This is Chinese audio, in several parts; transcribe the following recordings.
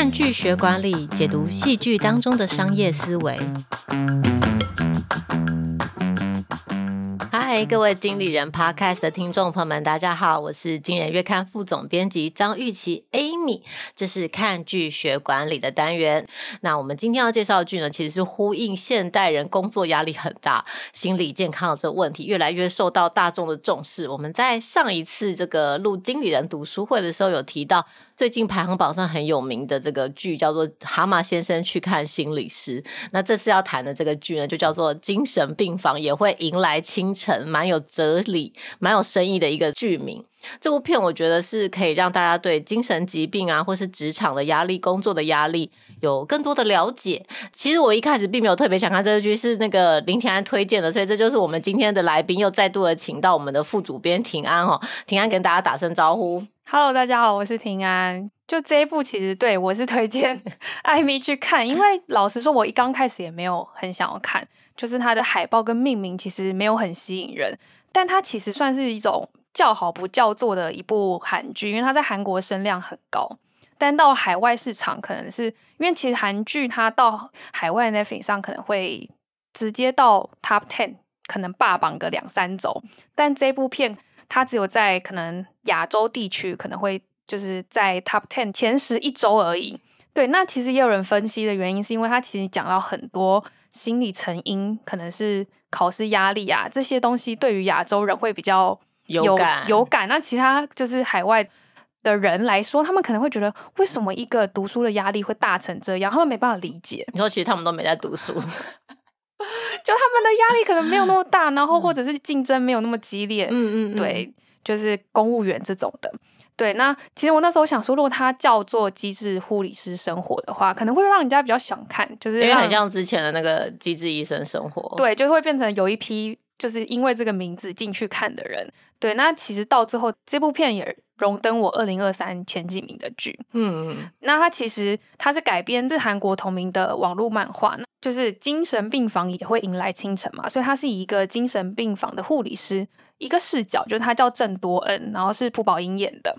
看剧学管理，解读戏剧当中的商业思维。嗨，各位经理人 Podcast 的听众朋友们，大家好，我是经理人月刊副总编辑张玉琪 Amy，这是看剧学管理的单元。那我们今天要介绍的剧呢，其实是呼应现代人工作压力很大、心理健康的这个问题越来越受到大众的重视。我们在上一次这个录经理人读书会的时候有提到，最近排行榜上很有名的这个剧叫做《蛤蟆先生去看心理师》。那这次要谈的这个剧呢，就叫做《精神病房也会迎来清晨》。蛮有哲理、蛮有深意的一个剧名。这部片我觉得是可以让大家对精神疾病啊，或是职场的压力、工作的压力有更多的了解。其实我一开始并没有特别想看这个剧，是那个林庭安推荐的，所以这就是我们今天的来宾，又再度的请到我们的副主编庭安哦。庭安跟大家打声招呼，Hello，大家好，我是庭安。就这一部，其实对我是推荐 艾米去看，因为老实说，我一刚开始也没有很想要看。就是它的海报跟命名其实没有很吸引人，但它其实算是一种叫好不叫座的一部韩剧，因为它在韩国声量很高，但到海外市场可能是因为其实韩剧它到海外 Netflix 上可能会直接到 Top Ten，可能霸榜个两三周，但这部片它只有在可能亚洲地区可能会就是在 Top Ten 前十一周而已。对，那其实也有人分析的原因是因为它其实讲到很多。心理成因可能是考试压力啊，这些东西对于亚洲人会比较有有感有感。那其他就是海外的人来说，他们可能会觉得，为什么一个读书的压力会大成这样？他们没办法理解。你说，其实他们都没在读书，就他们的压力可能没有那么大，然后或者是竞争没有那么激烈。嗯嗯，嗯，对，就是公务员这种的。对，那其实我那时候想说，如果它叫做《机智护理师生活》的话，可能会让人家比较想看，就是因为很像之前的那个《机智医生生活》。对，就会变成有一批就是因为这个名字进去看的人。对，那其实到最后，这部片也荣登我二零二三前几名的剧。嗯嗯。那它其实它是改编自韩国同名的网络漫画，就是精神病房也会迎来清晨嘛，所以它是以一个精神病房的护理师一个视角，就是他叫郑多恩，然后是朴宝英演的。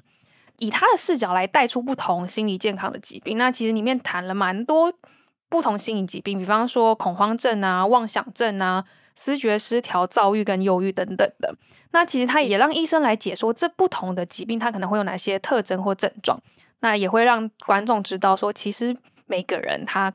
以他的视角来带出不同心理健康的疾病，那其实里面谈了蛮多不同心理疾病，比方说恐慌症啊、妄想症啊、思觉失调、躁郁跟忧郁等等的。那其实他也让医生来解说这不同的疾病，它可能会有哪些特征或症状，那也会让观众知道说，其实每个人他。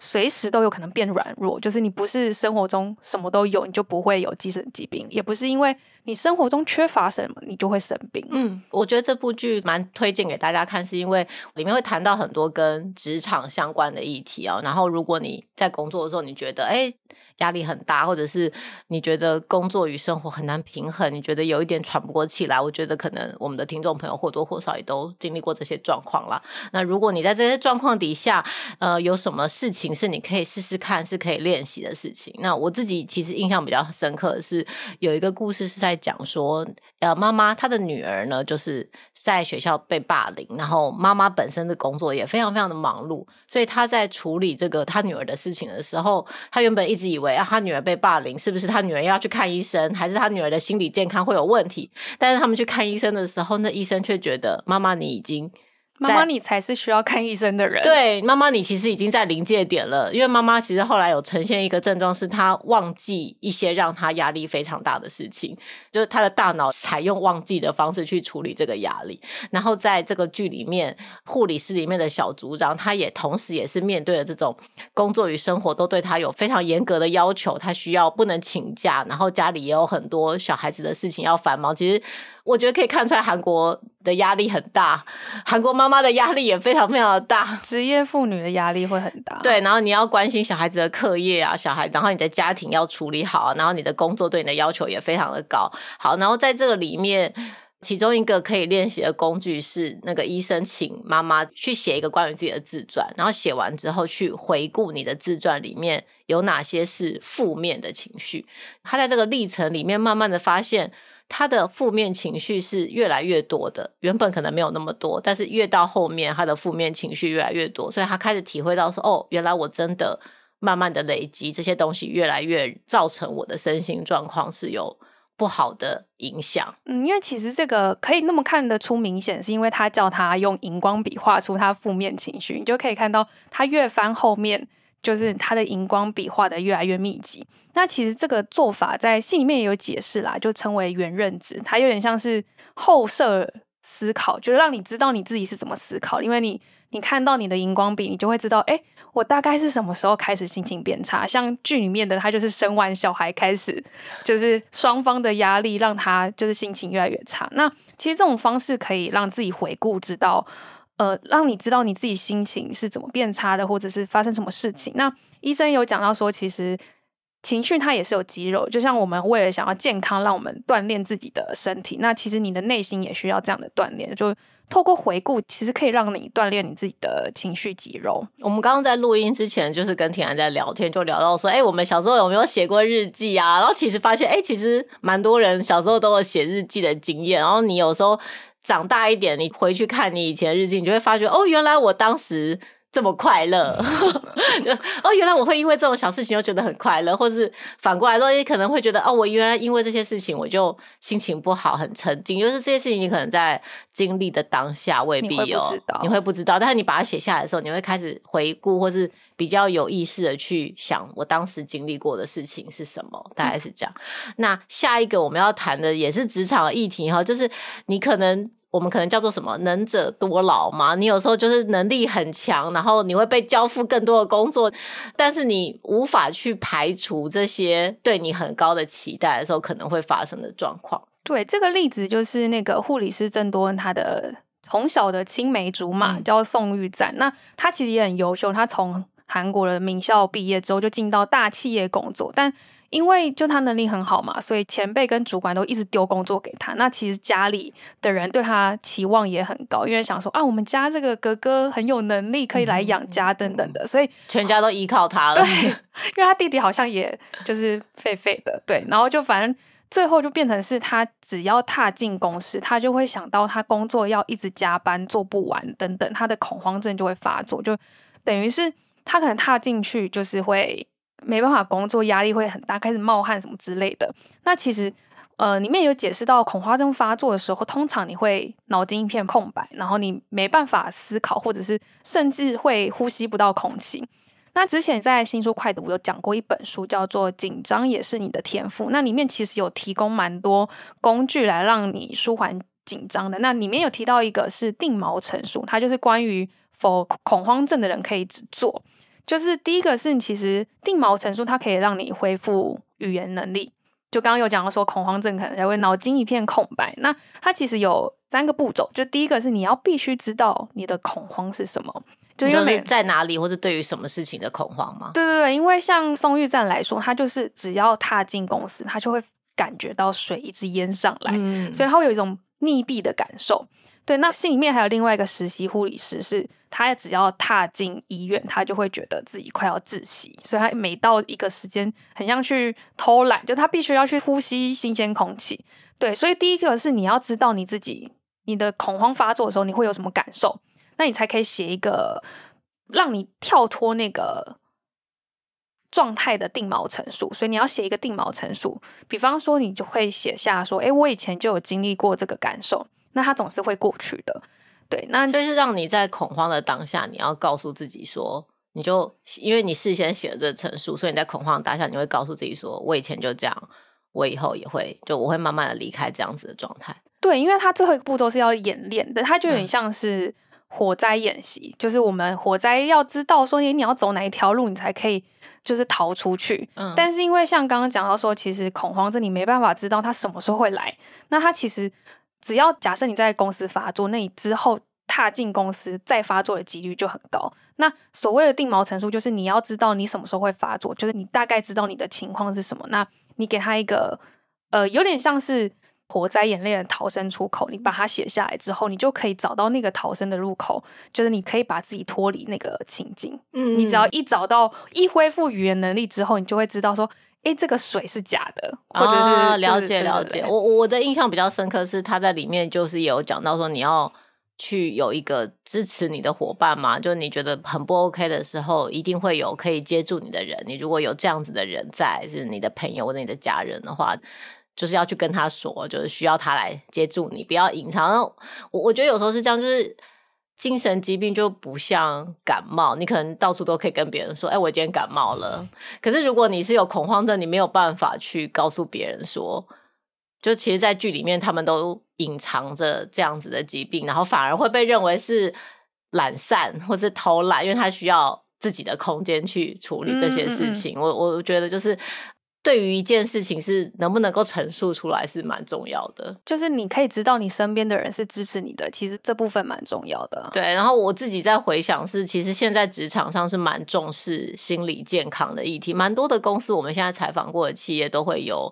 随时都有可能变软弱，就是你不是生活中什么都有，你就不会有精神疾病，也不是因为你生活中缺乏什么，你就会生病。嗯，我觉得这部剧蛮推荐给大家看，是因为里面会谈到很多跟职场相关的议题啊。然后，如果你在工作的时候，你觉得哎。压力很大，或者是你觉得工作与生活很难平衡，你觉得有一点喘不过气来，我觉得可能我们的听众朋友或多或少也都经历过这些状况啦。那如果你在这些状况底下，呃，有什么事情是你可以试试看，是可以练习的事情？那我自己其实印象比较深刻的是有一个故事是在讲说，呃，妈妈她的女儿呢，就是在学校被霸凌，然后妈妈本身的工作也非常非常的忙碌，所以她在处理这个她女儿的事情的时候，她原本一直以为。啊，他女儿被霸凌，是不是他女儿要去看医生，还是他女儿的心理健康会有问题？但是他们去看医生的时候，那医生却觉得妈妈你已经。妈妈，你才是需要看医生的人。对，妈妈，你其实已经在临界点了，因为妈妈其实后来有呈现一个症状，是她忘记一些让她压力非常大的事情，就是她的大脑采用忘记的方式去处理这个压力。然后在这个剧里面，护理师里面的小组长，他也同时也是面对了这种工作与生活都对他有非常严格的要求，他需要不能请假，然后家里也有很多小孩子的事情要繁忙。其实。我觉得可以看出来，韩国的压力很大，韩国妈妈的压力也非常非常的大，职业妇女的压力会很大。对，然后你要关心小孩子的课业啊，小孩，然后你的家庭要处理好，然后你的工作对你的要求也非常的高。好，然后在这个里面，其中一个可以练习的工具是那个医生请妈妈去写一个关于自己的自传，然后写完之后去回顾你的自传里面有哪些是负面的情绪。他在这个历程里面慢慢的发现。他的负面情绪是越来越多的，原本可能没有那么多，但是越到后面，他的负面情绪越来越多，所以他开始体会到说：“哦，原来我真的慢慢的累积这些东西，越来越造成我的身心状况是有不好的影响。嗯，因为其实这个可以那么看得出明显，是因为他叫他用荧光笔画出他负面情绪，你就可以看到他越翻后面，就是他的荧光笔画得越来越密集。那其实这个做法在戏里面也有解释啦，就称为原认知，它有点像是后设思考，就是让你知道你自己是怎么思考，因为你。你看到你的荧光笔，你就会知道，哎，我大概是什么时候开始心情变差？像剧里面的他，就是生完小孩开始，就是双方的压力让他就是心情越来越差。那其实这种方式可以让自己回顾，知道，呃，让你知道你自己心情是怎么变差的，或者是发生什么事情。那医生有讲到说，其实。情绪它也是有肌肉，就像我们为了想要健康，让我们锻炼自己的身体。那其实你的内心也需要这样的锻炼，就透过回顾，其实可以让你锻炼你自己的情绪肌肉。我们刚刚在录音之前，就是跟庭安在聊天，就聊到说，哎、我们小时候有没有写过日记啊？然后其实发现，哎、其实蛮多人小时候都有写日记的经验。然后你有时候长大一点，你回去看你以前的日记，你就会发觉，哦，原来我当时。这么快乐，就 哦，原来我会因为这种小事情就觉得很快乐，或是反过来说，也可能会觉得哦，我原来因为这些事情我就心情不好，很沉静。就是这些事情你可能在经历的当下未必有，你会不知道，你会不知道，但是你把它写下来的时候，你会开始回顾，或是比较有意识的去想我当时经历过的事情是什么，大概是这样。嗯、那下一个我们要谈的也是职场的议题哈，就是你可能。我们可能叫做什么“能者多劳”嘛？你有时候就是能力很强，然后你会被交付更多的工作，但是你无法去排除这些对你很高的期待的时候可能会发生的状况。对，这个例子就是那个护理师郑多恩，他的从小的青梅竹马叫宋玉赞，那他其实也很优秀，他从韩国的名校毕业之后就进到大企业工作，但因为就他能力很好嘛，所以前辈跟主管都一直丢工作给他。那其实家里的人对他期望也很高，因为想说啊，我们家这个哥哥很有能力，可以来养家等等的，所以全家都依靠他了。对，因为他弟弟好像也就是废废的，对。然后就反正最后就变成是他只要踏进公司，他就会想到他工作要一直加班做不完等等，他的恐慌症就会发作，就等于是他可能踏进去就是会。没办法工作，压力会很大，开始冒汗什么之类的。那其实，呃，里面有解释到恐慌症发作的时候，通常你会脑筋一片空白，然后你没办法思考，或者是甚至会呼吸不到空气。那之前在新书快读有讲过一本书，叫做《紧张也是你的天赋》。那里面其实有提供蛮多工具来让你舒缓紧张的。那里面有提到一个是定锚陈述，它就是关于否恐慌症的人可以只做。就是第一个是，你其实定锚陈述，它可以让你恢复语言能力。就刚刚有讲到说，恐慌症可能才会脑筋一片空白。那它其实有三个步骤，就第一个是你要必须知道你的恐慌是什么，就因为在哪里或者对于什么事情的恐慌吗？对对对，因为像宋玉站来说，他就是只要踏进公司，他就会感觉到水一直淹上来，嗯，所以他会有一种溺毙的感受。对，那信里面还有另外一个实习护理师，是他只要踏进医院，他就会觉得自己快要窒息，所以他每到一个时间，很像去偷懒，就他必须要去呼吸新鲜空气。对，所以第一个是你要知道你自己，你的恐慌发作的时候，你会有什么感受，那你才可以写一个让你跳脱那个状态的定锚陈述。所以你要写一个定锚陈述，比方说你就会写下说，诶，我以前就有经历过这个感受。那它总是会过去的，对。那就是让你在恐慌的当下，你要告诉自己说，你就因为你事先写了这个陈述，所以你在恐慌的当下，你会告诉自己说，我以前就这样，我以后也会，就我会慢慢的离开这样子的状态。对，因为他最后一个步骤是要演练的，他就有点像是火灾演习，嗯、就是我们火灾要知道说，你你要走哪一条路，你才可以就是逃出去。嗯。但是因为像刚刚讲到说，其实恐慌症你没办法知道它什么时候会来，那它其实。只要假设你在公司发作，那你之后踏进公司再发作的几率就很高。那所谓的定锚陈述，就是你要知道你什么时候会发作，就是你大概知道你的情况是什么。那你给他一个呃，有点像是火灾演练的逃生出口，你把它写下来之后，你就可以找到那个逃生的入口，就是你可以把自己脱离那个情境。嗯，你只要一找到一恢复语言能力之后，你就会知道说。哎，这个水是假的，或者是、啊、了解了解。我我的印象比较深刻是他在里面就是有讲到说，你要去有一个支持你的伙伴嘛，就你觉得很不 OK 的时候，一定会有可以接住你的人。你如果有这样子的人在，就是你的朋友或者你的家人的话，就是要去跟他说，就是需要他来接住你，不要隐藏。我我觉得有时候是这样，就是精神疾病就不像感冒，你可能到处都可以跟别人说，哎、欸，我今天感冒了。可是如果你是有恐慌症，你没有办法去告诉别人说，就其实，在剧里面他们都隐藏着这样子的疾病，然后反而会被认为是懒散或是偷懒，因为他需要自己的空间去处理这些事情。嗯嗯嗯。我我觉得就是。对于一件事情是能不能够陈述出来是蛮重要的，就是你可以知道你身边的人是支持你的，其实这部分蛮重要的。对，然后我自己在回想是，其实现在职场上是蛮重视心理健康的议题，蛮多的公司我们现在采访过的企业都会有。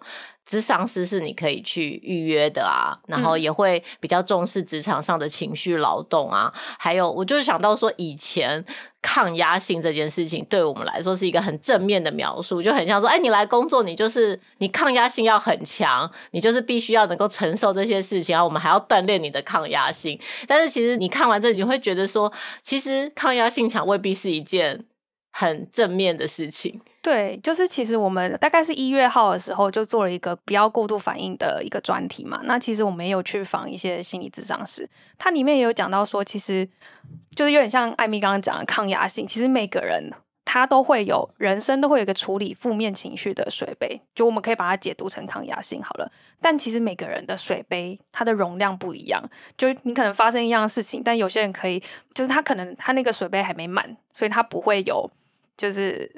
咨商师是你可以去预约的啊，然后也会比较重视职场上的情绪劳动啊，嗯、还有我就是想到说，以前抗压性这件事情对我们来说是一个很正面的描述，就很像说，哎，你来工作，你就是你抗压性要很强，你就是必须要能够承受这些事情啊，我们还要锻炼你的抗压性。但是其实你看完这，你会觉得说，其实抗压性强未必是一件很正面的事情。对，就是其实我们大概是一月号的时候就做了一个不要过度反应的一个专题嘛。那其实我们也有去访一些心理咨商师，它里面也有讲到说，其实就是有点像艾米刚刚讲的抗压性。其实每个人他都会有，人生都会有一个处理负面情绪的水杯，就我们可以把它解读成抗压性好了。但其实每个人的水杯它的容量不一样，就你可能发生一样事情，但有些人可以，就是他可能他那个水杯还没满，所以他不会有就是。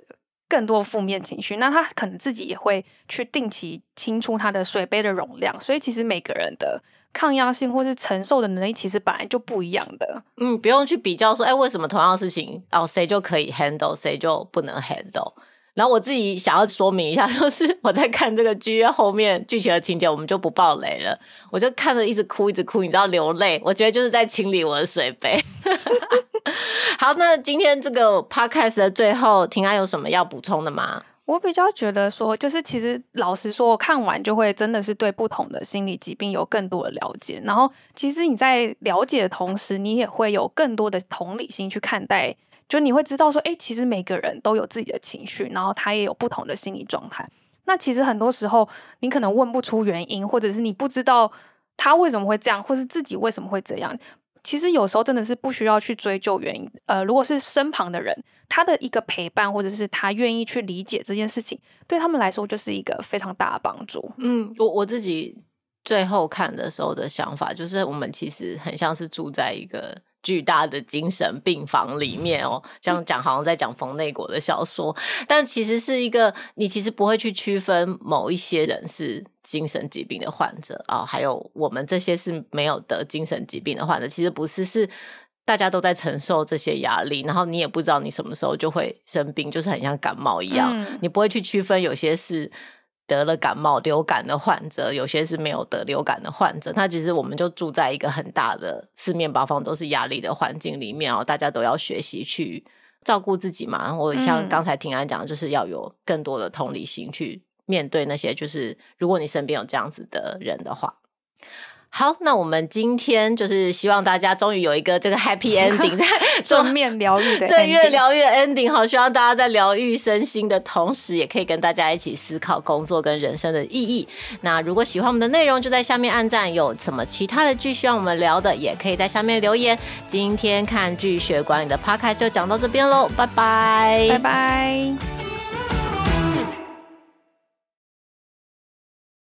更多负面情绪，那他可能自己也会去定期清出他的水杯的容量，所以其实每个人的抗压性或是承受的能力，其实本来就不一样的。嗯，不用去比较说，哎、欸，为什么同样的事情，哦，谁就可以 handle，谁就不能 handle。然后我自己想要说明一下，就是我在看这个剧后面剧情的情节，我们就不爆雷了。我就看着一直哭，一直哭，你知道流泪，我觉得就是在清理我的水杯。好，那今天这个 podcast 的最后，庭安有什么要补充的吗？我比较觉得说，就是其实老实说，我看完就会真的是对不同的心理疾病有更多的了解。然后，其实你在了解的同时，你也会有更多的同理心去看待。就你会知道说，哎，其实每个人都有自己的情绪，然后他也有不同的心理状态。那其实很多时候，你可能问不出原因，或者是你不知道他为什么会这样，或是自己为什么会这样。其实有时候真的是不需要去追究原因。呃，如果是身旁的人，他的一个陪伴，或者是他愿意去理解这件事情，对他们来说就是一个非常大的帮助。嗯，我我自己最后看的时候的想法，就是我们其实很像是住在一个。巨大的精神病房里面哦，这样讲好像在讲冯内果的小说，但其实是一个你其实不会去区分某一些人是精神疾病的患者啊，还有我们这些是没有得精神疾病的患者，其实不是，是大家都在承受这些压力，然后你也不知道你什么时候就会生病，就是很像感冒一样，嗯、你不会去区分有些是。得了感冒、流感的患者，有些是没有得流感的患者。那其实我们就住在一个很大的四面八方都是压力的环境里面哦，大家都要学习去照顾自己嘛。我像刚才听安讲，就是要有更多的同理心去面对那些，就是如果你身边有这样子的人的话。好，那我们今天就是希望大家终于有一个这个 happy ending，在正面疗愈的正面疗愈 ending。好，希望大家在疗愈身心的同时，也可以跟大家一起思考工作跟人生的意义。那如果喜欢我们的内容，就在下面按赞。有什么其他的剧需要我们聊的，也可以在下面留言。今天看剧学管理的 podcast 就讲到这边喽，拜拜，拜拜。